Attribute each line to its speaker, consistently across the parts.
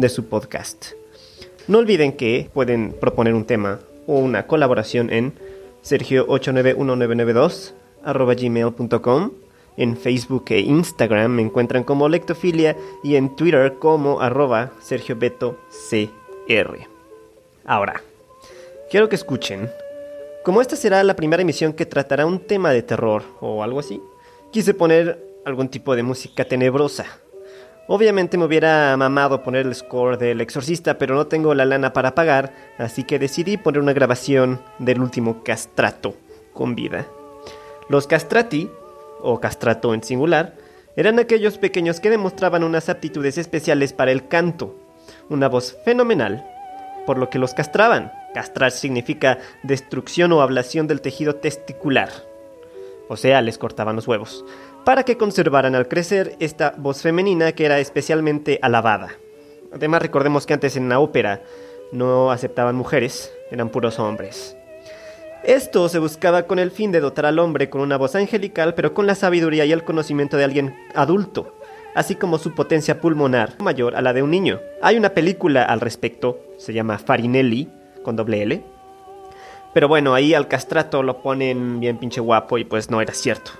Speaker 1: de su podcast. No olviden que pueden proponer un tema o una colaboración en sergio891992 gmail.com en Facebook e Instagram me encuentran como Lectofilia y en Twitter como arroba SergioBetoCR. Ahora, quiero que escuchen. Como esta será la primera emisión que tratará un tema de terror o algo así, quise poner algún tipo de música tenebrosa Obviamente me hubiera mamado poner el score del exorcista, pero no tengo la lana para pagar, así que decidí poner una grabación del último castrato con vida. Los castrati, o castrato en singular, eran aquellos pequeños que demostraban unas aptitudes especiales para el canto, una voz fenomenal, por lo que los castraban. Castrar significa destrucción o ablación del tejido testicular, o sea, les cortaban los huevos para que conservaran al crecer esta voz femenina que era especialmente alabada. Además recordemos que antes en la ópera no aceptaban mujeres, eran puros hombres. Esto se buscaba con el fin de dotar al hombre con una voz angelical, pero con la sabiduría y el conocimiento de alguien adulto, así como su potencia pulmonar mayor a la de un niño. Hay una película al respecto, se llama Farinelli, con doble L. Pero bueno, ahí al castrato lo ponen bien pinche guapo y pues no era cierto.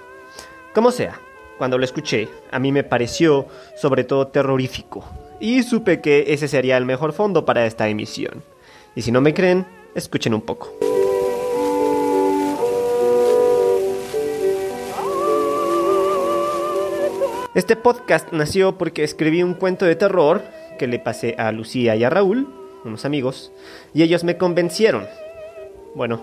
Speaker 1: Como sea, cuando lo escuché, a mí me pareció sobre todo terrorífico, y supe que ese sería el mejor fondo para esta emisión. Y si no me creen, escuchen un poco. Este podcast nació porque escribí un cuento de terror que le pasé a Lucía y a Raúl, unos amigos, y ellos me convencieron. Bueno,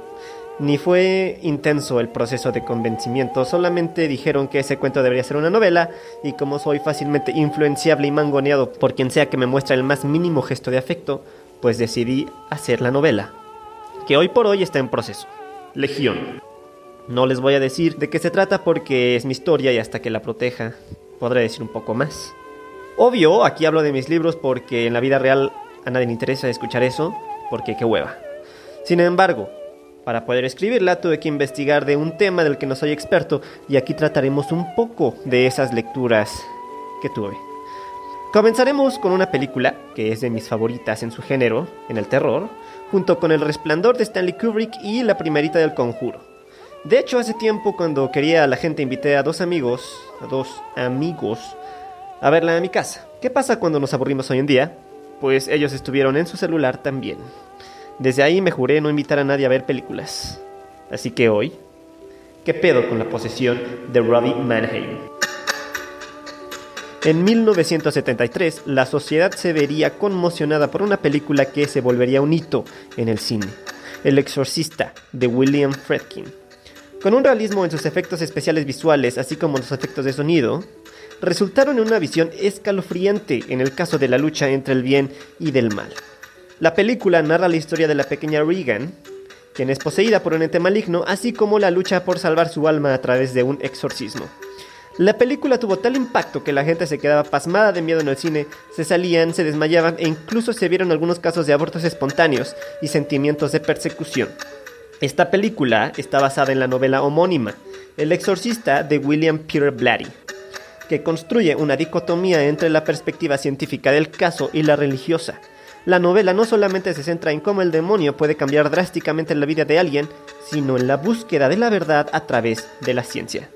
Speaker 1: ni fue intenso el proceso de convencimiento, solamente dijeron que ese cuento debería ser una novela y como soy fácilmente influenciable y mangoneado por quien sea que me muestre el más mínimo gesto de afecto, pues decidí hacer la novela, que hoy por hoy está en proceso. Legión. No les voy a decir de qué se trata porque es mi historia y hasta que la proteja podré decir un poco más. Obvio, aquí hablo de mis libros porque en la vida real a nadie le interesa escuchar eso, porque qué hueva. Sin embargo, para poder escribirla tuve que investigar de un tema del que no soy experto y aquí trataremos un poco de esas lecturas que tuve. Comenzaremos con una película que es de mis favoritas en su género, en el terror, junto con El Resplandor de Stanley Kubrick y La primerita del Conjuro. De hecho, hace tiempo cuando quería a la gente invité a dos amigos, a dos amigos, a verla a mi casa. ¿Qué pasa cuando nos aburrimos hoy en día? Pues ellos estuvieron en su celular también. Desde ahí me juré no invitar a nadie a ver películas. Así que hoy, ¿qué pedo con la posesión de Robbie Mannheim? En 1973, la sociedad se vería conmocionada por una película que se volvería un hito en el cine, El Exorcista, de William Fredkin. Con un realismo en sus efectos especiales visuales, así como los efectos de sonido, resultaron en una visión escalofriante en el caso de la lucha entre el bien y del mal. La película narra la historia de la pequeña Regan, quien es poseída por un ente maligno, así como la lucha por salvar su alma a través de un exorcismo. La película tuvo tal impacto que la gente se quedaba pasmada de miedo en el cine, se salían, se desmayaban e incluso se vieron algunos casos de abortos espontáneos y sentimientos de persecución. Esta película está basada en la novela homónima, El exorcista de William Peter Blatty, que construye una dicotomía entre la perspectiva científica del caso y la religiosa, la novela no solamente se centra en cómo el demonio puede cambiar drásticamente la vida de alguien, sino en la búsqueda de la verdad a través de la ciencia.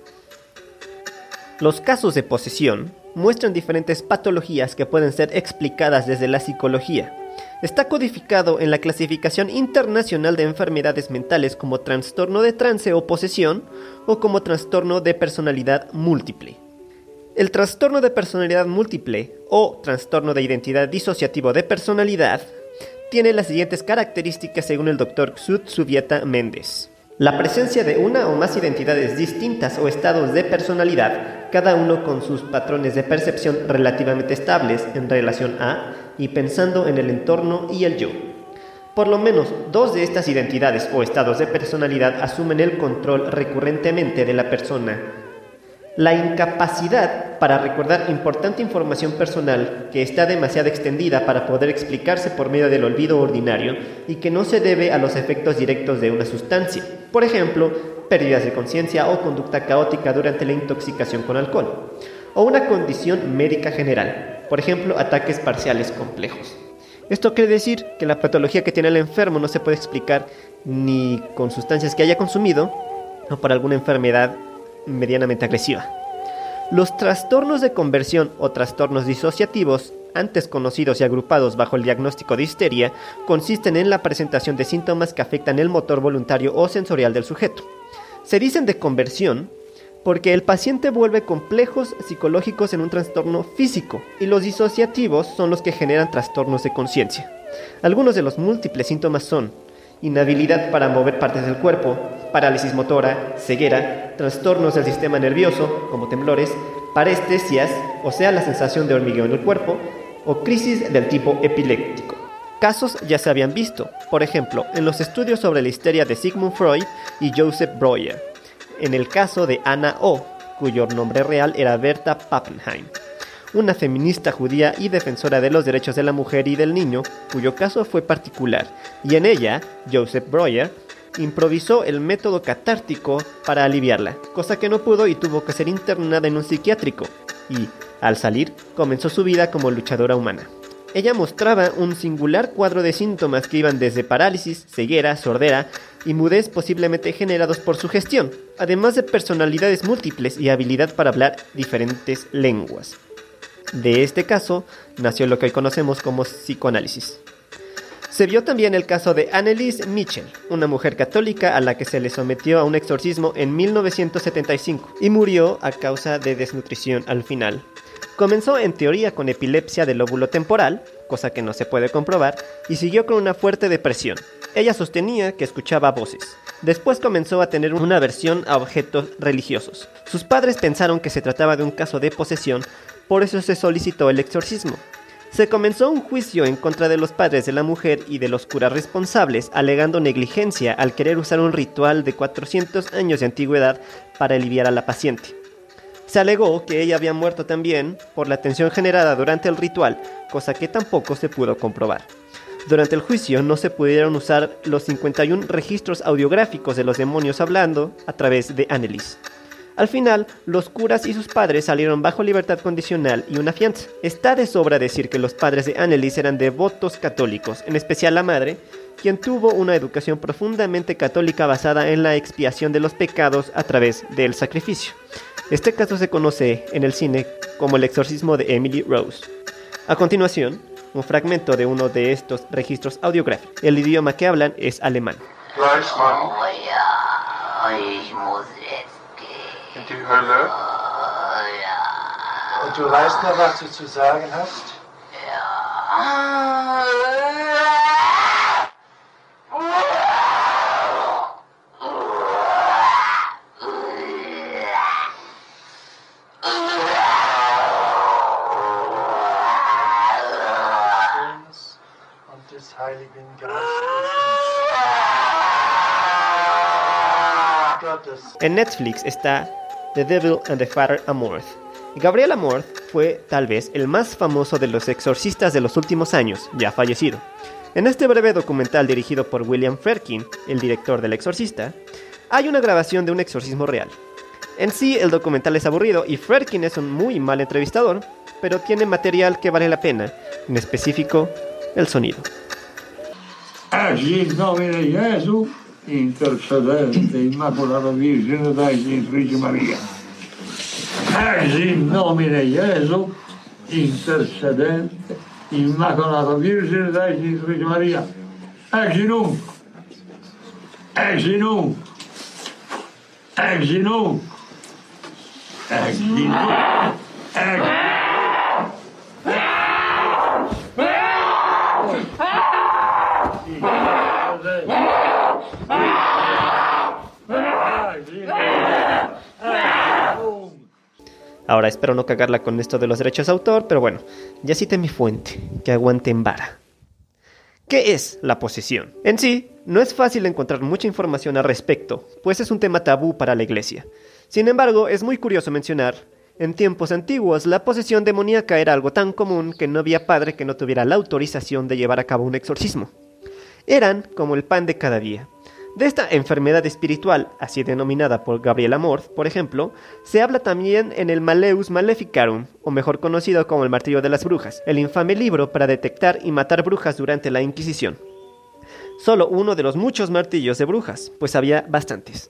Speaker 1: Los casos de posesión muestran diferentes patologías que pueden ser explicadas desde la psicología. Está codificado en la clasificación internacional de enfermedades mentales como trastorno de trance o posesión o como trastorno de personalidad múltiple. El trastorno de personalidad múltiple o trastorno de identidad disociativo de personalidad tiene las siguientes características según el doctor Xut Subieta Méndez. La presencia de una o más identidades distintas o estados de personalidad, cada uno con sus patrones de percepción relativamente estables en relación a y pensando en el entorno y el yo. Por lo menos dos de estas identidades o estados de personalidad asumen el control recurrentemente de la persona. La incapacidad para recordar importante información personal que está demasiado extendida para poder explicarse por medio del olvido ordinario y que no se debe a los efectos directos de una sustancia. Por ejemplo, pérdidas de conciencia o conducta caótica durante la intoxicación con alcohol. O una condición médica general, por ejemplo, ataques parciales complejos. Esto quiere decir que la patología que tiene el enfermo no se puede explicar ni con sustancias que haya consumido o por alguna enfermedad medianamente agresiva. Los trastornos de conversión o trastornos disociativos, antes conocidos y agrupados bajo el diagnóstico de histeria, consisten en la presentación de síntomas que afectan el motor voluntario o sensorial del sujeto. Se dicen de conversión porque el paciente vuelve complejos psicológicos en un trastorno físico y los disociativos son los que generan trastornos de conciencia. Algunos de los múltiples síntomas son inhabilidad para mover partes del cuerpo, parálisis motora, ceguera, trastornos del sistema nervioso, como temblores, parestesias, o sea, la sensación de hormigueo en el cuerpo, o crisis del tipo epiléptico. Casos ya se habían visto, por ejemplo, en los estudios sobre la histeria de Sigmund Freud y Joseph Breuer, en el caso de Anna O, cuyo nombre real era Berta Pappenheim, una feminista judía y defensora de los derechos de la mujer y del niño, cuyo caso fue particular, y en ella, Joseph Breuer, improvisó el método catártico para aliviarla, cosa que no pudo y tuvo que ser internada en un psiquiátrico, y, al salir, comenzó su vida como luchadora humana. Ella mostraba un singular cuadro de síntomas que iban desde parálisis, ceguera, sordera y mudez posiblemente generados por su gestión, además de personalidades múltiples y habilidad para hablar diferentes lenguas. De este caso nació lo que hoy conocemos como psicoanálisis. Se vio también el caso de Anneliese Mitchell, una mujer católica a la que se le sometió a un exorcismo en 1975 y murió a causa de desnutrición al final. Comenzó en teoría con epilepsia del lóbulo temporal, cosa que no se puede comprobar, y siguió con una fuerte depresión. Ella sostenía que escuchaba voces. Después comenzó a tener una aversión a objetos religiosos. Sus padres pensaron que se trataba de un caso de posesión, por eso se solicitó el exorcismo. Se comenzó un juicio en contra de los padres de la mujer y de los curas responsables, alegando negligencia al querer usar un ritual de 400 años de antigüedad para aliviar a la paciente. Se alegó que ella había muerto también por la tensión generada durante el ritual, cosa que tampoco se pudo comprobar. Durante el juicio no se pudieron usar los 51 registros audiográficos de los demonios hablando a través de Annelies. Al final, los curas y sus padres salieron bajo libertad condicional y una fianza. Está de sobra decir que los padres de Annelies eran devotos católicos, en especial la madre, quien tuvo una educación profundamente católica basada en la expiación de los pecados a través del sacrificio. Este caso se conoce en el cine como el exorcismo de Emily Rose. A continuación, un fragmento de uno de estos registros audiográficos. El idioma que hablan es alemán.
Speaker 2: in die Hölle. Und du weißt noch, was du zu sagen hast? Heiligen Geistes.
Speaker 1: En Netflix está The Devil and the Father Amorth. Gabriel Amorth fue tal vez el más famoso de los exorcistas de los últimos años, ya fallecido. En este breve documental dirigido por William Ferkin, el director del exorcista, hay una grabación de un exorcismo real. En sí, el documental es aburrido y Ferkin es un muy mal entrevistador, pero tiene material que vale la pena, en específico, el sonido.
Speaker 3: Jesu, intercedente, Immacolata Virgine dai Genitrice Maria. Eh esi in nomine Gesù, intercedente, Immacolata Virgine dai Genitrice Maria. Eh esi nun, esi eh nun, esi nun, esi nun, esi nun.
Speaker 1: Ahora espero no cagarla con esto de los derechos de autor, pero bueno, ya cité mi fuente, que aguante en vara. ¿Qué es la posesión? En sí, no es fácil encontrar mucha información al respecto, pues es un tema tabú para la iglesia. Sin embargo, es muy curioso mencionar, en tiempos antiguos la posesión demoníaca era algo tan común que no había padre que no tuviera la autorización de llevar a cabo un exorcismo. Eran como el pan de cada día. De esta enfermedad espiritual, así denominada por Gabriel Amorth, por ejemplo, se habla también en el Maleus Maleficarum, o mejor conocido como el Martillo de las Brujas, el infame libro para detectar y matar brujas durante la Inquisición. Solo uno de los muchos martillos de brujas, pues había bastantes.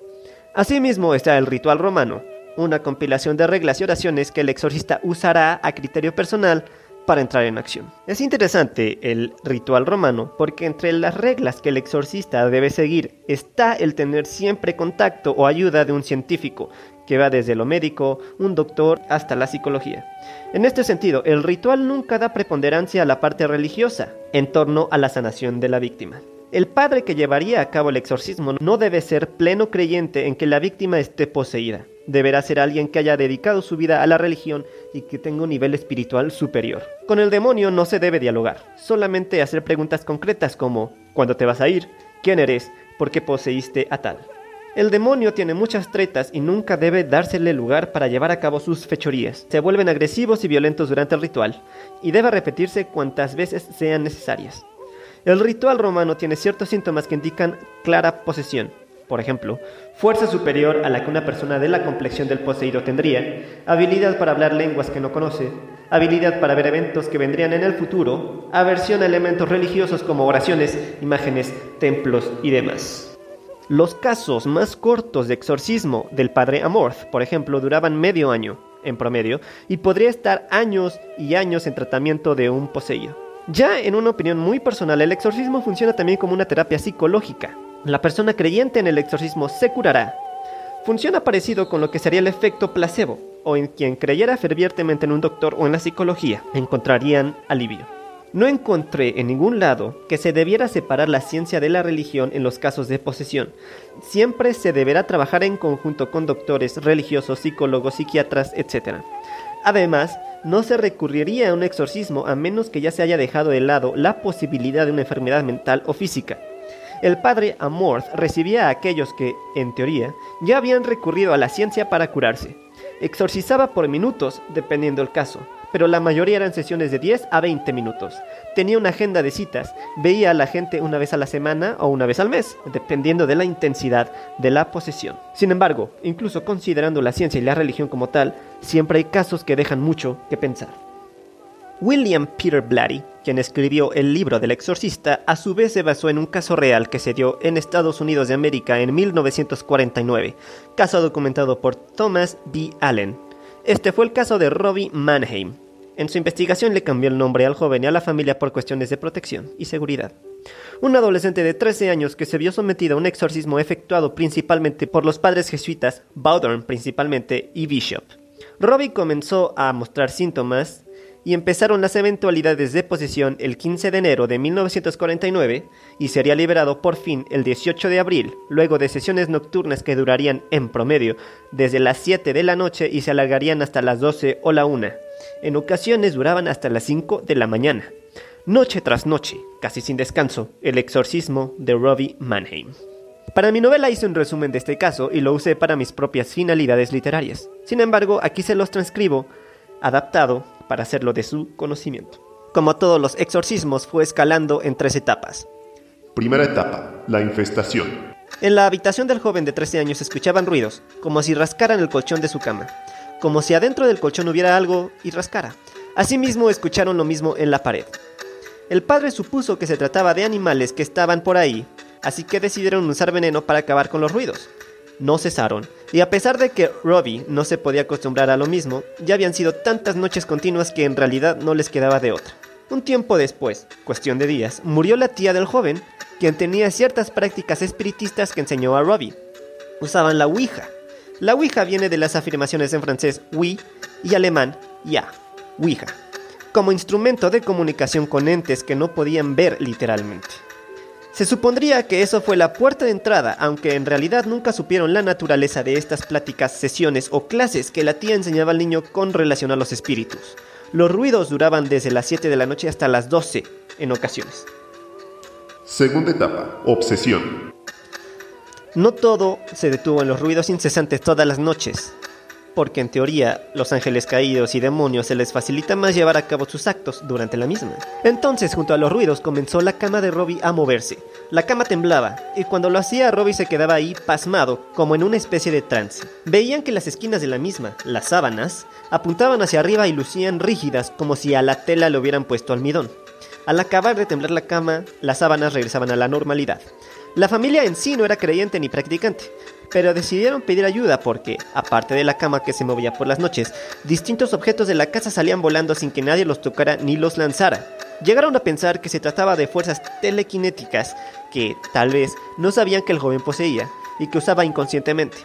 Speaker 1: Asimismo está el ritual romano, una compilación de reglas y oraciones que el exorcista usará a criterio personal para entrar en acción. Es interesante el ritual romano porque entre las reglas que el exorcista debe seguir está el tener siempre contacto o ayuda de un científico, que va desde lo médico, un doctor, hasta la psicología. En este sentido, el ritual nunca da preponderancia a la parte religiosa en torno a la sanación de la víctima. El padre que llevaría a cabo el exorcismo no debe ser pleno creyente en que la víctima esté poseída. Deberá ser alguien que haya dedicado su vida a la religión y que tenga un nivel espiritual superior. Con el demonio no se debe dialogar, solamente hacer preguntas concretas como ¿cuándo te vas a ir? ¿Quién eres? ¿Por qué poseíste a tal? El demonio tiene muchas tretas y nunca debe dársele lugar para llevar a cabo sus fechorías. Se vuelven agresivos y violentos durante el ritual, y debe repetirse cuantas veces sean necesarias. El ritual romano tiene ciertos síntomas que indican clara posesión. Por ejemplo, fuerza superior a la que una persona de la complexión del poseído tendría, habilidad para hablar lenguas que no conoce, habilidad para ver eventos que vendrían en el futuro, aversión a elementos religiosos como oraciones, imágenes, templos y demás. Los casos más cortos de exorcismo del padre Amorth, por ejemplo, duraban medio año, en promedio, y podría estar años y años en tratamiento de un poseído. Ya en una opinión muy personal, el exorcismo funciona también como una terapia psicológica. La persona creyente en el exorcismo se curará. Funciona parecido con lo que sería el efecto placebo, o en quien creyera fervientemente en un doctor o en la psicología, encontrarían alivio. No encontré en ningún lado que se debiera separar la ciencia de la religión en los casos de posesión. Siempre se deberá trabajar en conjunto con doctores, religiosos, psicólogos, psiquiatras, etc. Además, no se recurriría a un exorcismo a menos que ya se haya dejado de lado la posibilidad de una enfermedad mental o física. El padre Amorth recibía a aquellos que, en teoría, ya habían recurrido a la ciencia para curarse. Exorcizaba por minutos, dependiendo el caso, pero la mayoría eran sesiones de 10 a 20 minutos. Tenía una agenda de citas, veía a la gente una vez a la semana o una vez al mes, dependiendo de la intensidad de la posesión. Sin embargo, incluso considerando la ciencia y la religión como tal, siempre hay casos que dejan mucho que pensar. William Peter Blatty, quien escribió el libro del exorcista, a su vez se basó en un caso real que se dio en Estados Unidos de América en 1949, caso documentado por Thomas B. Allen, este fue el caso de Robbie Mannheim. En su investigación le cambió el nombre al joven y a la familia por cuestiones de protección y seguridad. Un adolescente de 13 años que se vio sometido a un exorcismo efectuado principalmente por los padres jesuitas, Bowdern principalmente y Bishop. Robbie comenzó a mostrar síntomas y empezaron las eventualidades de posesión el 15 de enero de 1949 y sería liberado por fin el 18 de abril, luego de sesiones nocturnas que durarían en promedio desde las 7 de la noche y se alargarían hasta las 12 o la 1. En ocasiones duraban hasta las 5 de la mañana. Noche tras noche, casi sin descanso, el exorcismo de Robbie Mannheim. Para mi novela hice un resumen de este caso y lo usé para mis propias finalidades literarias. Sin embargo, aquí se los transcribo, adaptado para hacerlo de su conocimiento. Como todos los exorcismos, fue escalando en tres etapas.
Speaker 4: Primera etapa, la infestación.
Speaker 1: En la habitación del joven de 13 años se escuchaban ruidos, como si rascaran el colchón de su cama, como si adentro del colchón hubiera algo y rascara. Asimismo escucharon lo mismo en la pared. El padre supuso que se trataba de animales que estaban por ahí, así que decidieron usar veneno para acabar con los ruidos no cesaron, y a pesar de que Robbie no se podía acostumbrar a lo mismo, ya habían sido tantas noches continuas que en realidad no les quedaba de otra. Un tiempo después, cuestión de días, murió la tía del joven, quien tenía ciertas prácticas espiritistas que enseñó a Robbie. Usaban la Ouija. La Ouija viene de las afirmaciones en francés oui y alemán ya, Ouija, como instrumento de comunicación con entes que no podían ver literalmente. Se supondría que eso fue la puerta de entrada, aunque en realidad nunca supieron la naturaleza de estas pláticas, sesiones o clases que la tía enseñaba al niño con relación a los espíritus. Los ruidos duraban desde las 7 de la noche hasta las 12 en ocasiones.
Speaker 4: Segunda etapa, obsesión.
Speaker 1: No todo se detuvo en los ruidos incesantes todas las noches porque en teoría los ángeles caídos y demonios se les facilita más llevar a cabo sus actos durante la misma. Entonces, junto a los ruidos, comenzó la cama de Robbie a moverse. La cama temblaba, y cuando lo hacía, Robbie se quedaba ahí pasmado, como en una especie de trance. Veían que las esquinas de la misma, las sábanas, apuntaban hacia arriba y lucían rígidas, como si a la tela le hubieran puesto almidón. Al acabar de temblar la cama, las sábanas regresaban a la normalidad. La familia en sí no era creyente ni practicante, pero decidieron pedir ayuda porque, aparte de la cama que se movía por las noches, distintos objetos de la casa salían volando sin que nadie los tocara ni los lanzara. Llegaron a pensar que se trataba de fuerzas telequinéticas que, tal vez, no sabían que el joven poseía y que usaba inconscientemente.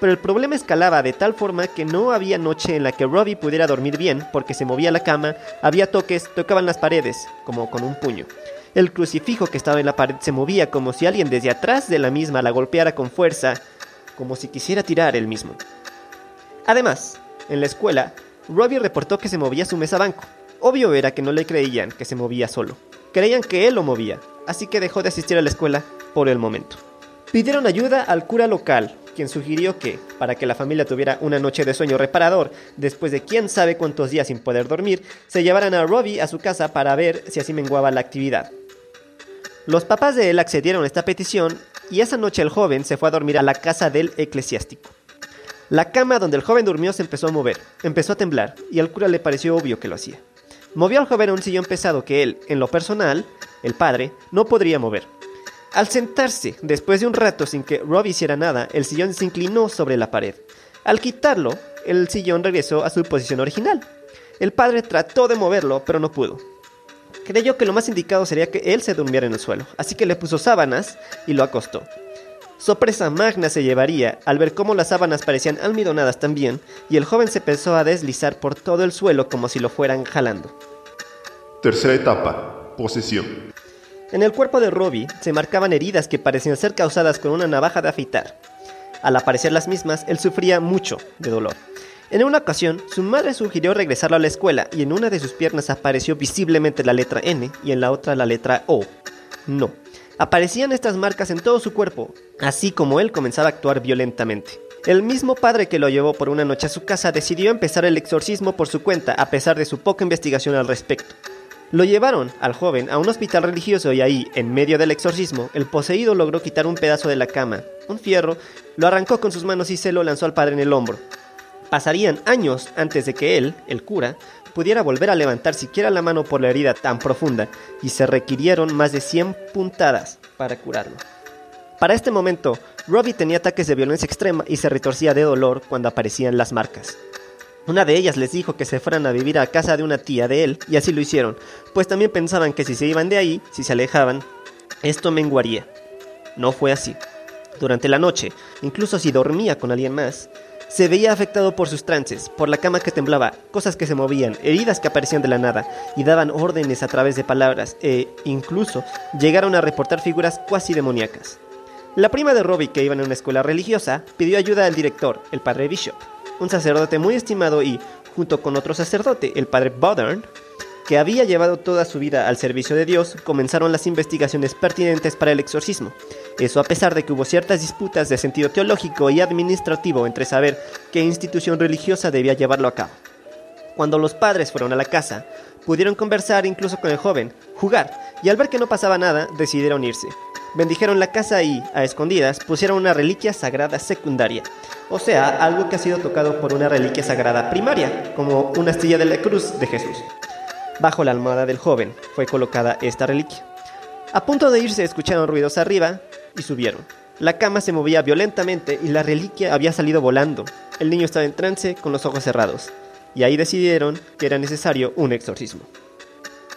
Speaker 1: Pero el problema escalaba de tal forma que no había noche en la que Robbie pudiera dormir bien porque se movía la cama, había toques, tocaban las paredes, como con un puño. El crucifijo que estaba en la pared se movía como si alguien desde atrás de la misma la golpeara con fuerza como si quisiera tirar él mismo. Además, en la escuela, Robbie reportó que se movía su mesa banco. Obvio era que no le creían que se movía solo. Creían que él lo movía, así que dejó de asistir a la escuela por el momento. Pidieron ayuda al cura local, quien sugirió que, para que la familia tuviera una noche de sueño reparador, después de quién sabe cuántos días sin poder dormir, se llevaran a Robbie a su casa para ver si así menguaba la actividad. Los papás de él accedieron a esta petición y esa noche el joven se fue a dormir a la casa del eclesiástico. La cama donde el joven durmió se empezó a mover, empezó a temblar, y al cura le pareció obvio que lo hacía. Movió al joven a un sillón pesado que él, en lo personal, el padre, no podría mover. Al sentarse, después de un rato sin que Rob hiciera nada, el sillón se inclinó sobre la pared. Al quitarlo, el sillón regresó a su posición original. El padre trató de moverlo, pero no pudo creyó que lo más indicado sería que él se durmiera en el suelo, así que le puso sábanas y lo acostó. Sorpresa magna se llevaría al ver cómo las sábanas parecían almidonadas también, y el joven se empezó a deslizar por todo el suelo como si lo fueran jalando.
Speaker 4: Tercera etapa, posesión.
Speaker 1: En el cuerpo de Robbie se marcaban heridas que parecían ser causadas con una navaja de afeitar. Al aparecer las mismas, él sufría mucho de dolor. En una ocasión, su madre sugirió regresarlo a la escuela y en una de sus piernas apareció visiblemente la letra N y en la otra la letra O. No. Aparecían estas marcas en todo su cuerpo, así como él comenzaba a actuar violentamente. El mismo padre que lo llevó por una noche a su casa decidió empezar el exorcismo por su cuenta a pesar de su poca investigación al respecto. Lo llevaron al joven a un hospital religioso y ahí, en medio del exorcismo, el poseído logró quitar un pedazo de la cama, un fierro, lo arrancó con sus manos y se lo lanzó al padre en el hombro. Pasarían años antes de que él, el cura, pudiera volver a levantar siquiera la mano por la herida tan profunda, y se requirieron más de 100 puntadas para curarlo. Para este momento, Robbie tenía ataques de violencia extrema y se retorcía de dolor cuando aparecían las marcas. Una de ellas les dijo que se fueran a vivir a casa de una tía de él, y así lo hicieron, pues también pensaban que si se iban de ahí, si se alejaban, esto menguaría. No fue así. Durante la noche, incluso si dormía con alguien más, se veía afectado por sus trances, por la cama que temblaba, cosas que se movían, heridas que aparecían de la nada y daban órdenes a través de palabras e incluso llegaron a reportar figuras cuasi demoníacas. La prima de Robbie, que iba en una escuela religiosa, pidió ayuda al director, el padre Bishop, un sacerdote muy estimado y, junto con otro sacerdote, el padre Bodern, que había llevado toda su vida al servicio de Dios, comenzaron las investigaciones pertinentes para el exorcismo. Eso a pesar de que hubo ciertas disputas de sentido teológico y administrativo entre saber qué institución religiosa debía llevarlo a cabo. Cuando los padres fueron a la casa, pudieron conversar incluso con el joven, jugar, y al ver que no pasaba nada, decidieron irse. Bendijeron la casa y, a escondidas, pusieron una reliquia sagrada secundaria, o sea, algo que ha sido tocado por una reliquia sagrada primaria, como una estrella de la cruz de Jesús. Bajo la almohada del joven fue colocada esta reliquia. A punto de irse escucharon ruidos arriba y subieron. La cama se movía violentamente y la reliquia había salido volando. El niño estaba en trance con los ojos cerrados, y ahí decidieron que era necesario un exorcismo.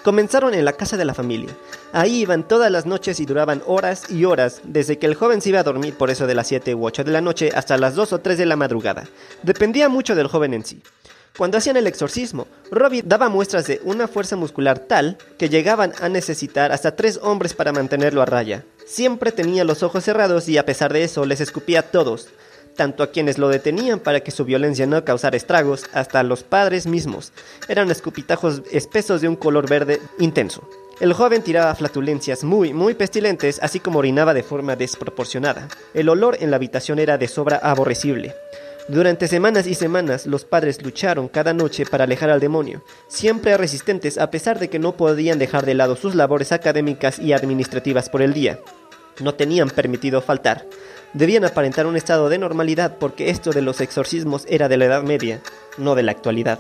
Speaker 1: Comenzaron en la casa de la familia. Ahí iban todas las noches y duraban horas y horas, desde que el joven se iba a dormir por eso de las 7 u 8 de la noche hasta las 2 o 3 de la madrugada. Dependía mucho del joven en sí. Cuando hacían el exorcismo, Robbie daba muestras de una fuerza muscular tal que llegaban a necesitar hasta tres hombres para mantenerlo a raya. Siempre tenía los ojos cerrados y a pesar de eso les escupía a todos, tanto a quienes lo detenían para que su violencia no causara estragos, hasta a los padres mismos. Eran escupitajos espesos de un color verde intenso. El joven tiraba flatulencias muy, muy pestilentes, así como orinaba de forma desproporcionada. El olor en la habitación era de sobra aborrecible. Durante semanas y semanas los padres lucharon cada noche para alejar al demonio, siempre resistentes a pesar de que no podían dejar de lado sus labores académicas y administrativas por el día. No tenían permitido faltar. Debían aparentar un estado de normalidad porque esto de los exorcismos era de la Edad Media, no de la actualidad.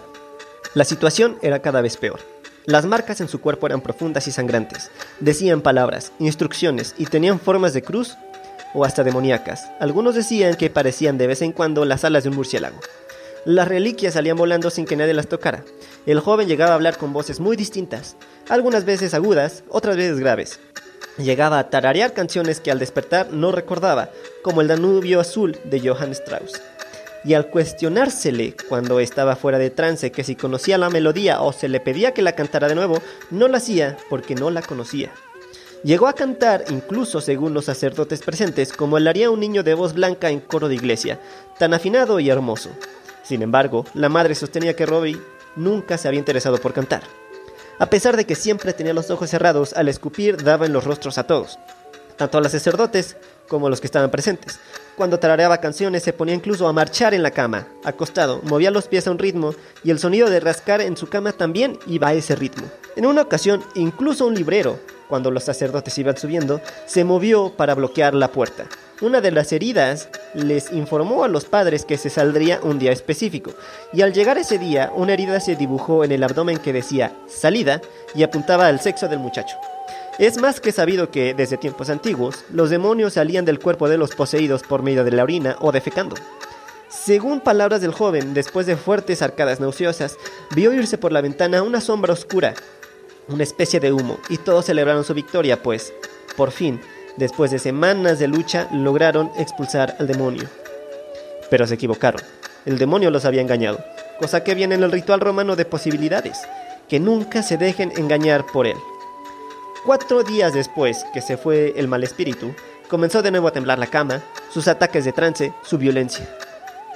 Speaker 1: La situación era cada vez peor. Las marcas en su cuerpo eran profundas y sangrantes. Decían palabras, instrucciones y tenían formas de cruz o hasta demoníacas. Algunos decían que parecían de vez en cuando las alas de un murciélago. Las reliquias salían volando sin que nadie las tocara. El joven llegaba a hablar con voces muy distintas, algunas veces agudas, otras veces graves. Llegaba a tararear canciones que al despertar no recordaba, como el Danubio Azul de Johann Strauss. Y al cuestionársele cuando estaba fuera de trance que si conocía la melodía o se le pedía que la cantara de nuevo, no la hacía porque no la conocía. Llegó a cantar, incluso según los sacerdotes presentes, como lo haría un niño de voz blanca en coro de iglesia, tan afinado y hermoso. Sin embargo, la madre sostenía que Robbie nunca se había interesado por cantar a pesar de que siempre tenía los ojos cerrados, al escupir daba en los rostros a todos, tanto a los sacerdotes como a los que estaban presentes. Cuando tarareaba canciones se ponía incluso a marchar en la cama, acostado, movía los pies a un ritmo y el sonido de rascar en su cama también iba a ese ritmo. En una ocasión, incluso un librero, cuando los sacerdotes iban subiendo, se movió para bloquear la puerta. Una de las heridas les informó a los padres que se saldría un día específico, y al llegar ese día una herida se dibujó en el abdomen que decía salida y apuntaba al sexo del muchacho. Es más que sabido que, desde tiempos antiguos, los demonios salían del cuerpo de los poseídos por medio de la orina o defecando. Según palabras del joven, después de fuertes arcadas nauseosas, vio irse por la ventana una sombra oscura, una especie de humo, y todos celebraron su victoria, pues, por fin, Después de semanas de lucha, lograron expulsar al demonio. Pero se equivocaron. El demonio los había engañado, cosa que viene en el ritual romano de posibilidades, que nunca se dejen engañar por él. Cuatro días después que se fue el mal espíritu, comenzó de nuevo a temblar la cama, sus ataques de trance, su violencia.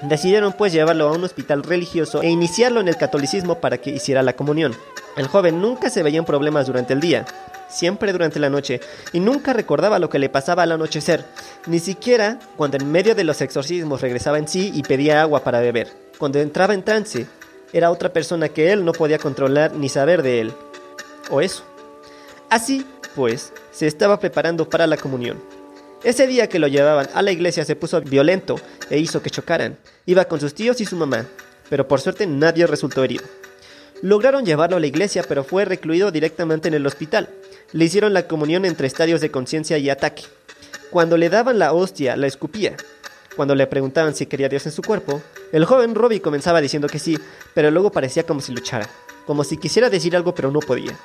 Speaker 1: Decidieron pues llevarlo a un hospital religioso e iniciarlo en el catolicismo para que hiciera la comunión. El joven nunca se veía en problemas durante el día, siempre durante la noche, y nunca recordaba lo que le pasaba al anochecer, ni siquiera cuando en medio de los exorcismos regresaba en sí y pedía agua para beber. Cuando entraba en trance, era otra persona que él no podía controlar ni saber de él. O eso. Así, pues, se estaba preparando para la comunión. Ese día que lo llevaban a la iglesia se puso violento e hizo que chocaran. Iba con sus tíos y su mamá, pero por suerte nadie resultó herido. Lograron llevarlo a la iglesia, pero fue recluido directamente en el hospital. Le hicieron la comunión entre estadios de conciencia y ataque. Cuando le daban la hostia, la escupía. Cuando le preguntaban si quería Dios en su cuerpo, el joven Robbie comenzaba diciendo que sí, pero luego parecía como si luchara, como si quisiera decir algo pero no podía.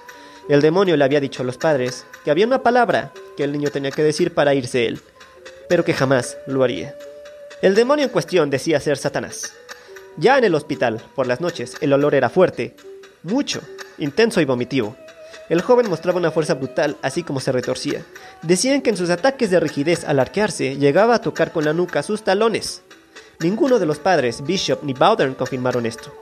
Speaker 1: El demonio le había dicho a los padres que había una palabra que el niño tenía que decir para irse él, pero que jamás lo haría. El demonio en cuestión decía ser Satanás. Ya en el hospital, por las noches, el olor era fuerte, mucho, intenso y vomitivo. El joven mostraba una fuerza brutal, así como se retorcía. Decían que en sus ataques de rigidez al arquearse llegaba a tocar con la nuca sus talones. Ninguno de los padres, Bishop ni Bowdern, confirmaron esto,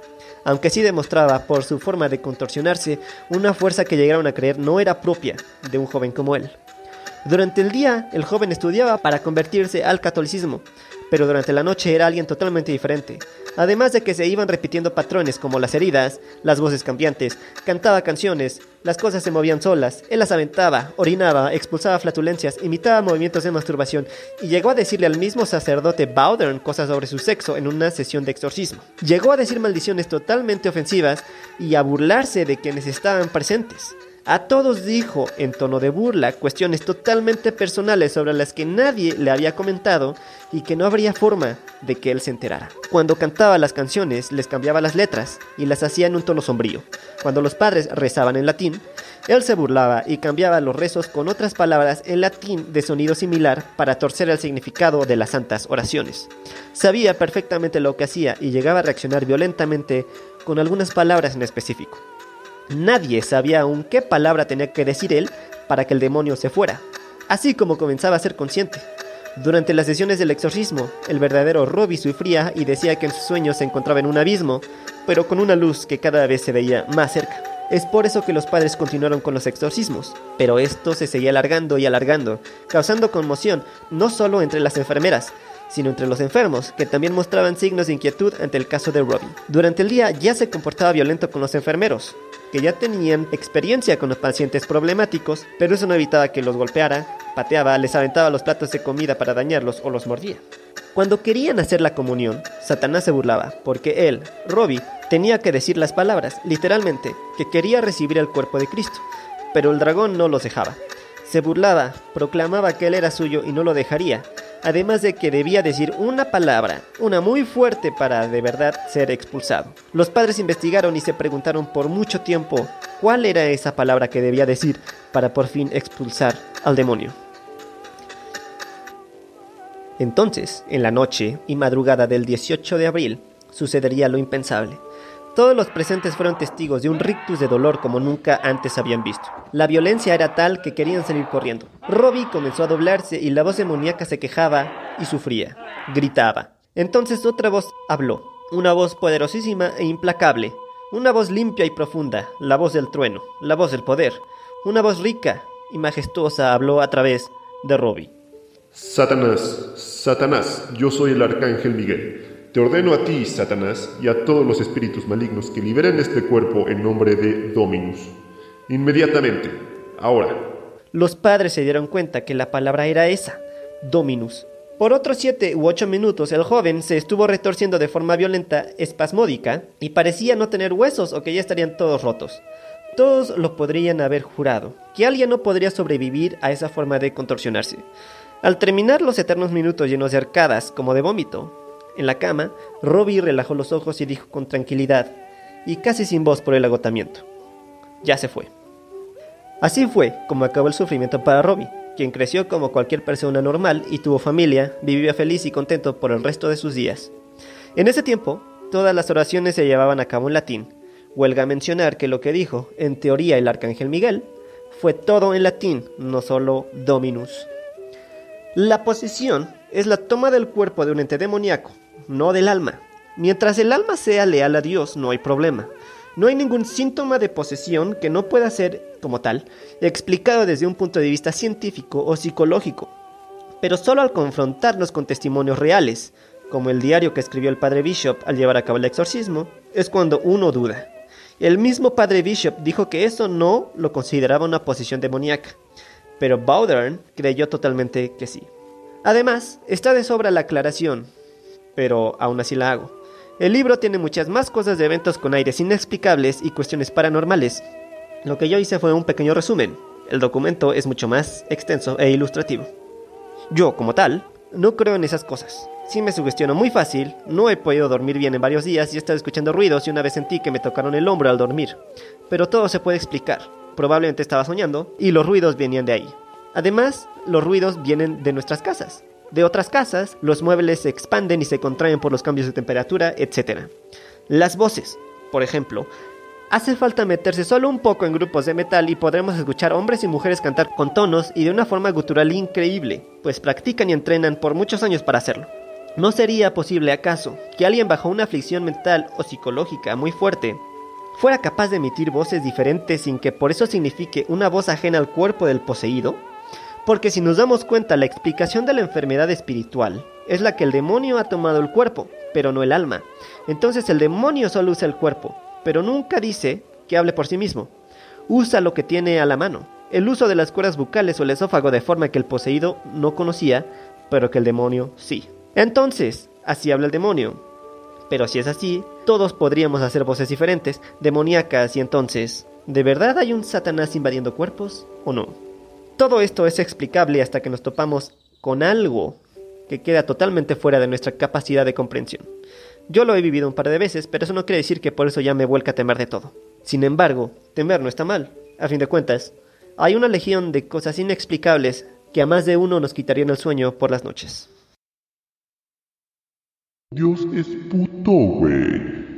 Speaker 1: aunque sí demostraba por su forma de contorsionarse una fuerza que llegaron a creer no era propia de un joven como él. Durante el día, el joven estudiaba para convertirse al catolicismo, pero durante la noche era alguien totalmente diferente. Además de que se iban repitiendo patrones como las heridas, las voces cambiantes, cantaba canciones, las cosas se movían solas, él las aventaba, orinaba, expulsaba flatulencias, imitaba movimientos de masturbación y llegó a decirle al mismo sacerdote Bowdern cosas sobre su sexo en una sesión de exorcismo. Llegó a decir maldiciones totalmente ofensivas y a burlarse de quienes estaban presentes. A todos dijo, en tono de burla, cuestiones totalmente personales sobre las que nadie le había comentado y que no habría forma de que él se enterara. Cuando cantaba las canciones, les cambiaba las letras y las hacía en un tono sombrío. Cuando los padres rezaban en latín, él se burlaba y cambiaba los rezos con otras palabras en latín de sonido similar para torcer el significado de las santas oraciones. Sabía perfectamente lo que hacía y llegaba a reaccionar violentamente con algunas palabras en específico. Nadie sabía aún qué palabra tenía que decir él para que el demonio se fuera. así como comenzaba a ser consciente. Durante las sesiones del exorcismo, el verdadero Robbie sufría y decía que en sus sueños se encontraba en un abismo, pero con una luz que cada vez se veía más cerca. Es por eso que los padres continuaron con los exorcismos, pero esto se seguía alargando y alargando, causando conmoción no solo entre las enfermeras, sino entre los enfermos, que también mostraban signos de inquietud ante el caso de Robbie. Durante el día ya se comportaba violento con los enfermeros, que ya tenían experiencia con los pacientes problemáticos, pero eso no evitaba que los golpeara, pateaba, les aventaba los platos de comida para dañarlos o los mordía. Cuando querían hacer la comunión, Satanás se burlaba, porque él, Robbie, tenía que decir las palabras, literalmente, que quería recibir el cuerpo de Cristo, pero el dragón no los dejaba. Se burlaba, proclamaba que él era suyo y no lo dejaría, además de que debía decir una palabra, una muy fuerte para de verdad ser expulsado. Los padres investigaron y se preguntaron por mucho tiempo cuál era esa palabra que debía decir para por fin expulsar al demonio. Entonces, en la noche y madrugada del 18 de abril, sucedería lo impensable. Todos los presentes fueron testigos de un rictus de dolor como nunca antes habían visto. La violencia era tal que querían salir corriendo. Robbie comenzó a doblarse y la voz demoníaca se quejaba y sufría. Gritaba. Entonces otra voz habló. Una voz poderosísima e implacable. Una voz limpia y profunda. La voz del trueno. La voz del poder. Una voz rica y majestuosa habló a través de Robbie.
Speaker 4: Satanás, Satanás, yo soy el arcángel Miguel. Te ordeno a ti, Satanás, y a todos los espíritus malignos que liberen este cuerpo en nombre de Dominus. Inmediatamente, ahora.
Speaker 1: Los padres se dieron cuenta que la palabra era esa, Dominus. Por otros siete u ocho minutos el joven se estuvo retorciendo de forma violenta, espasmódica, y parecía no tener huesos o que ya estarían todos rotos. Todos lo podrían haber jurado, que alguien no podría sobrevivir a esa forma de contorsionarse. Al terminar los eternos minutos llenos de arcadas, como de vómito, en la cama, Robbie relajó los ojos y dijo con tranquilidad, y casi sin voz por el agotamiento, ya se fue. Así fue como acabó el sufrimiento para Robbie, quien creció como cualquier persona normal y tuvo familia, vivía feliz y contento por el resto de sus días. En ese tiempo, todas las oraciones se llevaban a cabo en latín. Huelga mencionar que lo que dijo, en teoría, el arcángel Miguel, fue todo en latín, no solo Dominus. La posesión es la toma del cuerpo de un ente demoníaco, no del alma. Mientras el alma sea leal a Dios, no hay problema. No hay ningún síntoma de posesión que no pueda ser, como tal, explicado desde un punto de vista científico o psicológico. Pero solo al confrontarnos con testimonios reales, como el diario que escribió el padre Bishop al llevar a cabo el exorcismo, es cuando uno duda. El mismo padre Bishop dijo que eso no lo consideraba una posesión demoníaca, pero Bowdern creyó totalmente que sí. Además, está de sobra la aclaración pero aún así la hago. El libro tiene muchas más cosas de eventos con aires inexplicables y cuestiones paranormales. Lo que yo hice fue un pequeño resumen. El documento es mucho más extenso e ilustrativo. Yo, como tal, no creo en esas cosas. Sí me sugestiono muy fácil, no he podido dormir bien en varios días y he estado escuchando ruidos y una vez sentí que me tocaron el hombro al dormir. Pero todo se puede explicar. Probablemente estaba soñando y los ruidos venían de ahí. Además, los ruidos vienen de nuestras casas de otras casas, los muebles se expanden y se contraen por los cambios de temperatura, etc. Las voces, por ejemplo, hace falta meterse solo un poco en grupos de metal y podremos escuchar hombres y mujeres cantar con tonos y de una forma gutural increíble, pues practican y entrenan por muchos años para hacerlo. ¿No sería posible acaso que alguien bajo una aflicción mental o psicológica muy fuerte fuera capaz de emitir voces diferentes sin que por eso signifique una voz ajena al cuerpo del poseído? Porque si nos damos cuenta, la explicación de la enfermedad espiritual es la que el demonio ha tomado el cuerpo, pero no el alma. Entonces el demonio solo usa el cuerpo, pero nunca dice que hable por sí mismo. Usa lo que tiene a la mano. El uso de las cuerdas bucales o el esófago de forma que el poseído no conocía, pero que el demonio sí. Entonces, así habla el demonio. Pero si es así, todos podríamos hacer voces diferentes, demoníacas, y entonces, ¿de verdad hay un Satanás invadiendo cuerpos o no? Todo esto es explicable hasta que nos topamos con algo que queda totalmente fuera de nuestra capacidad de comprensión. Yo lo he vivido un par de veces, pero eso no quiere decir que por eso ya me vuelca a temer de todo. Sin embargo, temer no está mal. A fin de cuentas, hay una legión de cosas inexplicables que a más de uno nos quitarían el sueño por las noches.
Speaker 4: Dios es puto, güey.